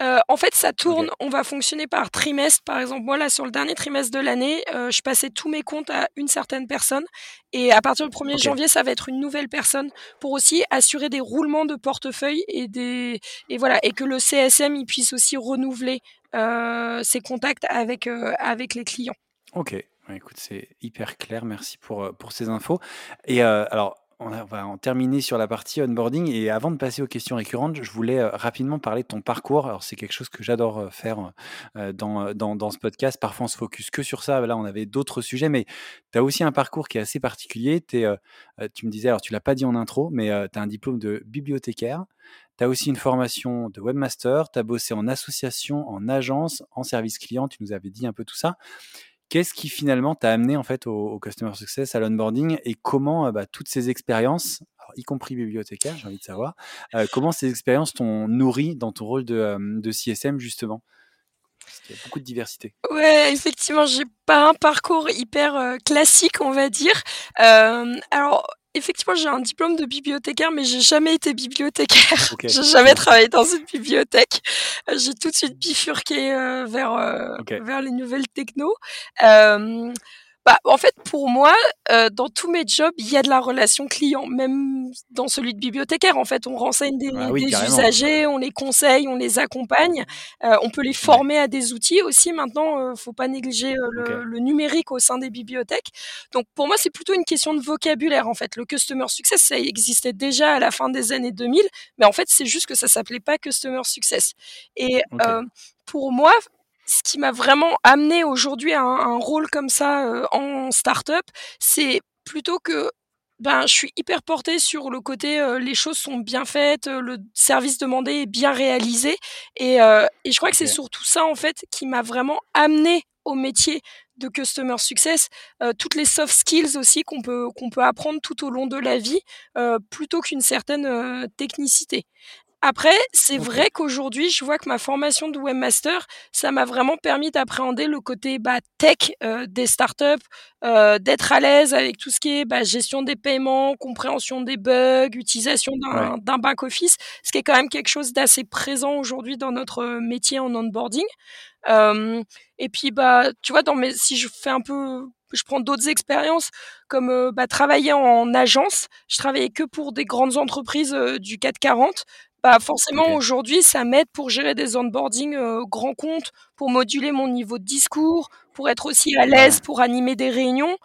S1: en fait, ça tourne. On va fonctionner par trimestre. Par exemple, moi là, sur le dernier trimestre de l'année, je passais tous mes comptes à une certaine personne. Et à partir du 1er janvier, ça va être une nouvelle personne pour aussi assurer des roulements de portefeuille et des et voilà et que le CSM il puisse aussi renouveler ses contacts avec avec les clients.
S2: Ok, écoute, c'est hyper clair. Merci pour, euh, pour ces infos. Et euh, alors, on, va en terminer sur la partie onboarding. Et avant de passer aux questions récurrentes, je voulais euh, rapidement parler de ton parcours. Alors, c'est quelque chose que j'adore faire dans, dans, dans, ce podcast. Parfois, on se focus que sur ça. Là, on avait d'autres sujets, mais tu as aussi un parcours qui est assez particulier. Tu me disais, alors tu l'as pas dit en intro, mais tu as un diplôme de bibliothécaire. Tu as aussi une formation de webmaster. Tu as bossé en association, en agence, en service client. Tu nous avais dit un peu tout ça. Qu'est-ce qui finalement t'a amené en fait au, Customer Success, à l'onboarding et comment euh, bah, toutes ces expériences, y compris bibliothécaire, j'ai envie de savoir, euh, comment ces expériences t'ont nourri dans ton rôle de, euh, de CSM justement? Parce qu'il y a beaucoup de diversité.
S1: Ouais, effectivement, j'ai pas un parcours hyper classique, on va dire. alors, effectivement, j'ai un diplôme de bibliothécaire, mais j'ai jamais été bibliothécaire. j'ai jamais travaillé dans une bibliothèque. Euh, j'ai tout de suite bifurqué euh, vers euh, vers les nouvelles techno. Bah, en fait, pour moi, euh, dans tous mes jobs, il y a de la relation client, même dans celui de bibliothécaire. En fait, on renseigne des,
S2: Ah oui,
S1: des
S2: carrément.
S1: usagers, on les conseille, on les accompagne, euh, on peut les former à des outils aussi. Maintenant, euh, faut pas négliger euh, le, le numérique au sein des bibliothèques. Donc, pour moi, c'est plutôt une question de vocabulaire. En fait, le customer success, ça existait déjà à la fin des années 2000, mais en fait, c'est juste que ça s'appelait pas customer success. Et
S2: Ok.
S1: euh, pour moi, ce qui m'a vraiment amené aujourd'hui à un, un rôle comme ça euh, en start-up, c'est plutôt que ben, je suis hyper portée sur le côté euh, les choses sont bien faites, euh, le service demandé est bien réalisé. Et, euh, et je crois que c'est surtout ça, en fait, qui m'a vraiment amené au métier de customer success, toutes les soft skills aussi qu'on peut, qu'on peut apprendre tout au long de la vie, plutôt qu'une certaine technicité. Après, c'est vrai qu'aujourd'hui, je vois que ma formation de webmaster, ça m'a vraiment permis d'appréhender le côté bah, tech euh, des startups, euh, d'être à l'aise avec tout ce qui est bah, gestion des paiements, compréhension des bugs, utilisation
S2: Ouais.
S1: d'un d'un back-office, ce qui est quand même quelque chose d'assez présent aujourd'hui dans notre euh, métier en onboarding. Euh, et puis, bah, tu vois, dans mes, si je fais un peu, je prends d'autres expériences, comme euh, bah, travailler en agence, je travaillais que pour des grandes entreprises euh, du 440. Bah, forcément, aujourd'hui, ça m'aide pour gérer des onboarding euh, grands comptes, pour moduler mon niveau de discours, pour être aussi à l'aise pour animer des réunions.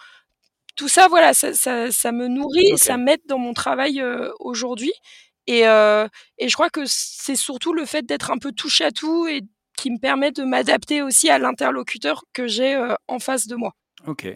S1: Tout ça, voilà, ça, ça, ça me nourrit, ça m'aide dans mon travail euh, aujourd'hui. Et, euh, et je crois que c'est surtout le fait d'être un peu touche à tout et qui me permet de m'adapter aussi à l'interlocuteur que j'ai euh, en face de moi.
S2: Ok.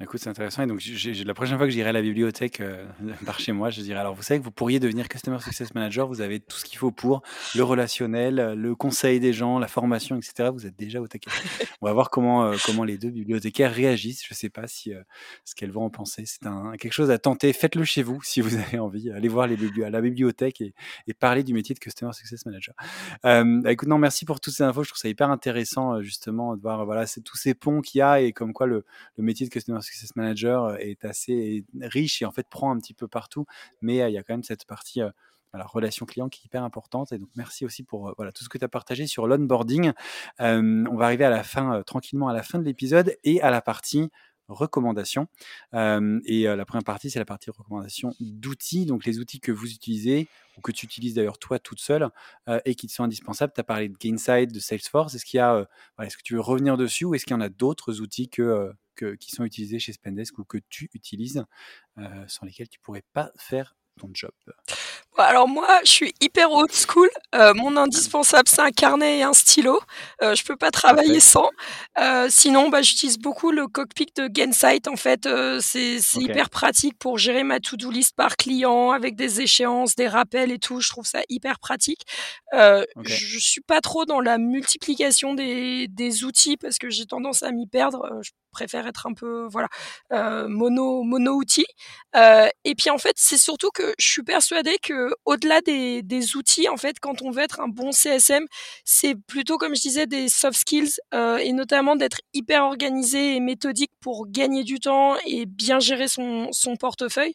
S2: Écoute, c'est intéressant. Et donc, la prochaine fois que j'irai à la bibliothèque euh, par chez moi, je dirais alors, vous savez que vous pourriez devenir Customer Success Manager. Vous avez tout ce qu'il faut pour le relationnel, le conseil des gens, la formation, etc. Vous êtes déjà au taquet. On va voir comment, euh, comment les deux bibliothécaires réagissent. Je ne sais pas si, euh, ce qu'elles vont en penser. C'est un, quelque chose à tenter. Faites-le chez vous si vous avez envie. Allez voir les bibli- à la bibliothèque et, et parler du métier de Customer Success Manager. Bah, écoute, non, merci pour toutes ces infos. Je trouve ça hyper intéressant, justement, de voir voilà, tous ces ponts qu'il y a et comme quoi le, le métier de Customer Success Manager euh, est assez riche et en fait prend un petit peu partout. Mais euh, il y a quand même cette partie euh, relation client qui est hyper importante. Et donc, merci aussi pour voilà, tout ce que tu as partagé sur l'onboarding. On va arriver à la fin, tranquillement à la fin de l'épisode et à la partie recommandations. Et la première partie, c'est la partie recommandation d'outils. Donc, les outils que vous utilisez ou que tu utilises d'ailleurs toi toute seule et qui te sont indispensables. Tu as parlé de Gainsight, de Salesforce. Est-ce qu'il y a, est-ce que tu veux revenir dessus ou est-ce qu'il y en a d'autres outils que, que, qui sont utilisés chez Spendesk ou que tu utilises sans lesquels tu pourrais pas faire ton job?
S1: Alors moi, je suis hyper old school. Euh, mon indispensable, c'est un carnet et un stylo. Euh, je peux pas travailler sans. Euh, sinon, bah, j'utilise beaucoup le cockpit de Gainsight. En fait, euh, c'est hyper pratique pour gérer ma to-do list par client avec des échéances, des rappels et tout. Je trouve ça hyper pratique. Euh,
S2: Ok.
S1: Je suis pas trop dans la multiplication des, des outils parce que j'ai tendance à m'y perdre. Euh, Je préfère être un peu voilà euh, mono mono outil. Euh, et puis en fait, c'est surtout que je suis persuadée que au-delà des, des outils, en fait, quand on veut être un bon CSM, c'est plutôt comme je disais des soft skills euh, et notamment d'être hyper organisé et méthodique pour gagner du temps et bien gérer son, son portefeuille.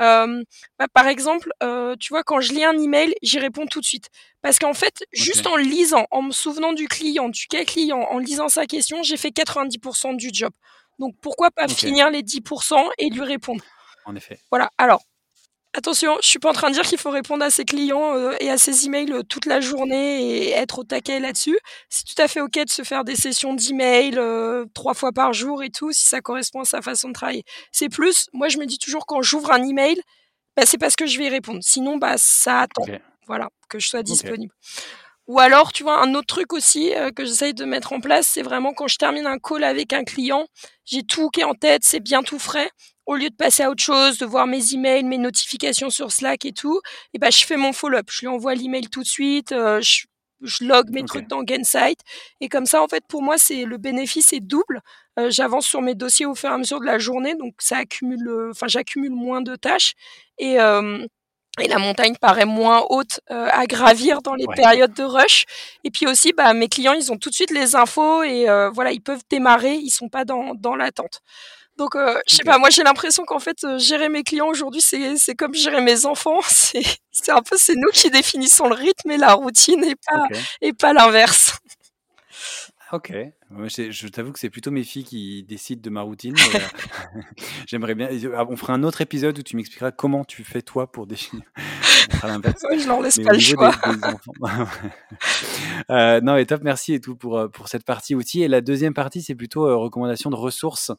S1: Euh, bah, par exemple, euh, tu vois, quand je lis un email, j'y réponds tout de suite. Parce qu'en fait, juste en lisant, en me souvenant du client, du cas client, en lisant sa question, j'ai fait 90% du job. Donc pourquoi pas finir les 10% et lui répondre?
S2: En effet.
S1: Voilà. Alors, attention, je suis pas en train de dire qu'il faut répondre à ses clients euh, et à ses emails euh, toute la journée et être au taquet là-dessus. C'est tout à fait ok de se faire des sessions d'email euh, trois fois par jour et tout, si ça correspond à sa façon de travailler. C'est plus, moi je me dis toujours quand j'ouvre un email, bah, c'est parce que je vais y répondre. Sinon, bah ça attend. Voilà, que je sois disponible. Ou alors, tu vois, un autre truc aussi euh, que j'essaye de mettre en place, c'est vraiment quand je termine un call avec un client, j'ai tout qui est en tête, c'est bien tout frais. Au lieu de passer à autre chose, de voir mes emails, mes notifications sur Slack et tout, et ben je fais mon follow-up. Je lui envoie l'email tout de suite, euh, je, je log mes trucs dans Gainsight. Et comme ça, en fait, pour moi, c'est le bénéfice est double. Euh, J'avance sur mes dossiers au fur et à mesure de la journée, donc ça accumule, euh, enfin j'accumule moins de tâches. Et euh, et la montagne paraît moins haute euh, à gravir dans les
S2: Ouais.
S1: périodes de rush. Et puis aussi, bah, mes clients, ils ont tout de suite les infos et euh, voilà, ils peuvent démarrer, ils sont pas dans, dans l'attente. Donc, euh, je sais pas, moi j'ai l'impression qu'en fait, euh, gérer mes clients aujourd'hui, c'est c'est comme gérer mes enfants. C'est c'est un peu, c'est nous qui définissons le rythme et la routine et pas, et pas l'inverse.
S2: Ok, je t'avoue que c'est plutôt mes filles qui décident de ma routine. J'aimerais bien. Ah, on fera un autre épisode où tu m'expliqueras comment tu fais toi pour définir.
S1: je leur laisse pas le choix.
S2: euh, non, et top, merci et tout pour, pour cette partie outils. Et la deuxième partie, c'est plutôt euh, recommandation de ressources,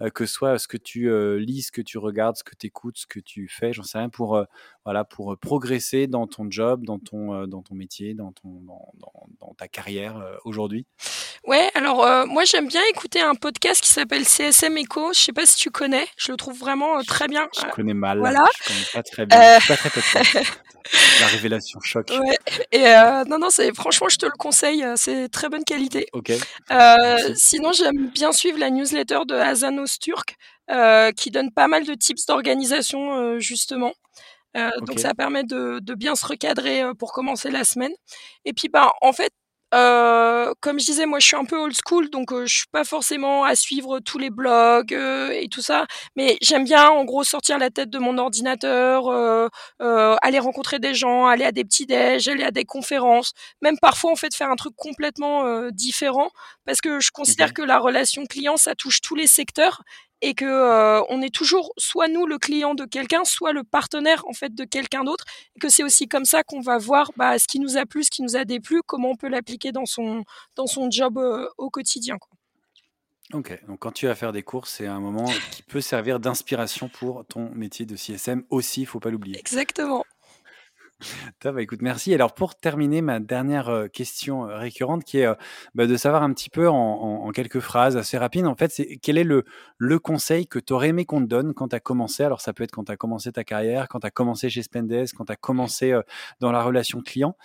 S2: euh, que ce soit ce que tu euh, lis, ce que tu regardes, ce que tu écoutes, ce que tu fais, j'en sais rien, pour, voilà, pour progresser dans ton job, dans ton, dans ton métier, dans, ton, dans, dans, ta carrière aujourd'hui.
S1: Ouais, alors moi j'aime bien écouter un podcast qui s'appelle CSM Echo. Je sais pas si tu connais, je le trouve vraiment très bien.
S2: Je, connais mal. Voilà. Je connais pas très bien. Pas très La révélation choc.
S1: Ouais. Et euh, non, non, c'est franchement, je te le conseille. Euh, c'est très bonne qualité.
S2: Ok.
S1: Euh, sinon, j'aime bien suivre la newsletter de Hazanos Turk, qui donne pas mal de tips d'organisation justement. Donc ça permet de, de, bien se recadrer pour commencer la semaine. Et puis, bah, en fait, euh, comme je disais, moi je suis un peu old school, donc euh, je suis pas forcément à suivre tous les blogs euh, et tout ça, mais j'aime bien en gros sortir la tête de mon ordinateur, aller rencontrer des gens, aller à des petits déj, aller à des conférences, même parfois en fait faire un truc complètement différent, parce que je considère que la relation client ça touche tous les secteurs et que euh, on est toujours soit nous le client de quelqu'un, soit le partenaire en fait de quelqu'un d'autre, et que c'est aussi comme ça qu'on va voir bah, ce qui nous a plu, ce qui nous a déplu, comment on peut l'appliquer dans son dans son job euh, au quotidien. Quoi.
S2: Ok, donc quand tu vas faire des courses, c'est un moment qui peut servir d'inspiration pour ton métier de CSM aussi, il faut pas l'oublier.
S1: Exactement.
S2: Top, bah, écoute, merci. Alors pour terminer, ma dernière question récurrente qui est bah, de savoir un petit peu en, quelques phrases assez rapides, en fait, c'est quel est le, le conseil que tu aurais aimé qu'on te donne quand tu as commencé? Alors ça peut être quand tu as commencé ta carrière, quand tu as commencé chez Spendes, quand tu as commencé dans la relation client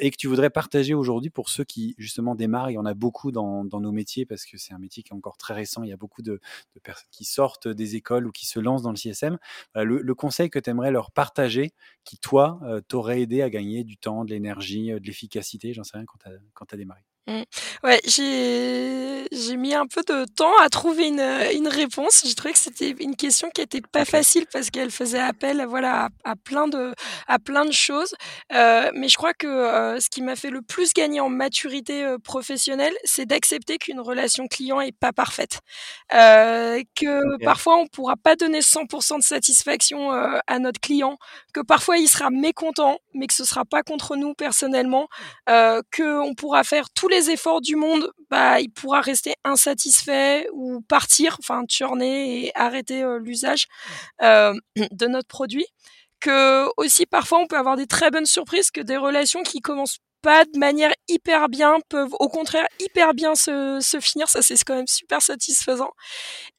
S2: et que tu voudrais partager aujourd'hui pour ceux qui justement démarrent. Il y en a beaucoup dans, dans nos métiers parce que c'est un métier qui est encore très récent. Il y a beaucoup de, de, personnes qui sortent des écoles ou qui se lancent dans le CSM. le, le, conseil que tu aimerais leur partager qui, toi, t'aurait aider à gagner du temps, de l'énergie, de l'efficacité, j'en sais rien, quand tu as, démarré?
S1: Mmh. Ouais, j'ai j'ai mis un peu de temps à trouver une, une réponse. J'ai trouvé que c'était une question qui était pas facile parce qu'elle faisait appel, voilà, à, plein de à plein de choses. Euh, mais je crois que euh, ce qui m'a fait le plus gagner en maturité euh, professionnelle, c'est d'accepter qu'une relation client est pas parfaite, euh, que parfois on pourra pas donner 100% de satisfaction euh, à notre client, que parfois il sera mécontent, mais que ce sera pas contre nous personnellement, euh, que on pourra faire tous les efforts du monde, bah, il pourra rester insatisfait ou partir, enfin tourner et arrêter euh, l'usage euh, de notre produit. Que aussi parfois on peut avoir des très bonnes surprises, que des relations qui commencent pas de manière hyper bien peuvent au contraire hyper bien se, se finir. Ça c'est quand même super satisfaisant.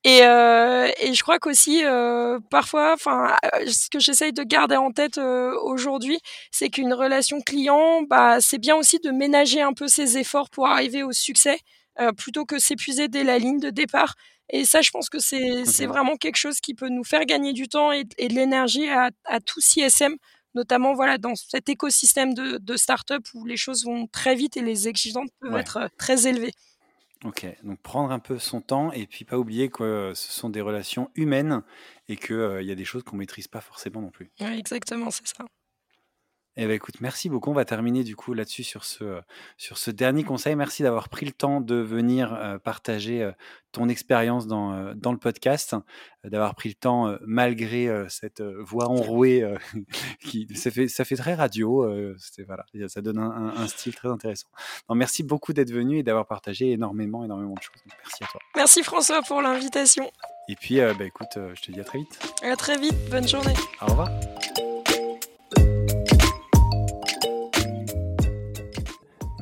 S1: Et, euh, et je crois qu'aussi euh, parfois, enfin, euh, ce que j'essaye de garder en tête euh, aujourd'hui, c'est qu'une relation client, bah, c'est bien aussi de ménager un peu ses efforts pour arriver au succès, euh, plutôt que s'épuiser dès la ligne de départ. Et ça, je pense que c'est c'est vraiment quelque chose qui peut nous faire gagner du temps et, et de l'énergie à, à tout CSM, notamment voilà dans cet écosystème de, de start-up où les choses vont très vite et les exigences peuvent être très élevées.
S2: Ok, donc prendre un peu son temps et puis pas oublier que ce sont des relations humaines et qu'il euh, y a des choses qu'on maîtrise pas forcément non plus.
S1: Exactement, c'est ça.
S2: Eh ben écoute, merci beaucoup. On va terminer du coup là-dessus sur ce, sur ce dernier conseil. Merci d'avoir pris le temps de venir euh, partager euh, ton expérience dans, euh, dans le podcast, d'avoir pris le temps malgré cette voix enrouée qui ça fait, ça fait très radio. voilà, ça donne un, un, style très intéressant. Non, merci beaucoup d'être venu et d'avoir partagé énormément, énormément de choses. merci à toi.
S1: Merci François pour l'invitation.
S2: Et puis, bah, écoute, je te dis à très vite.
S1: À très vite. Bonne journée.
S2: Au revoir.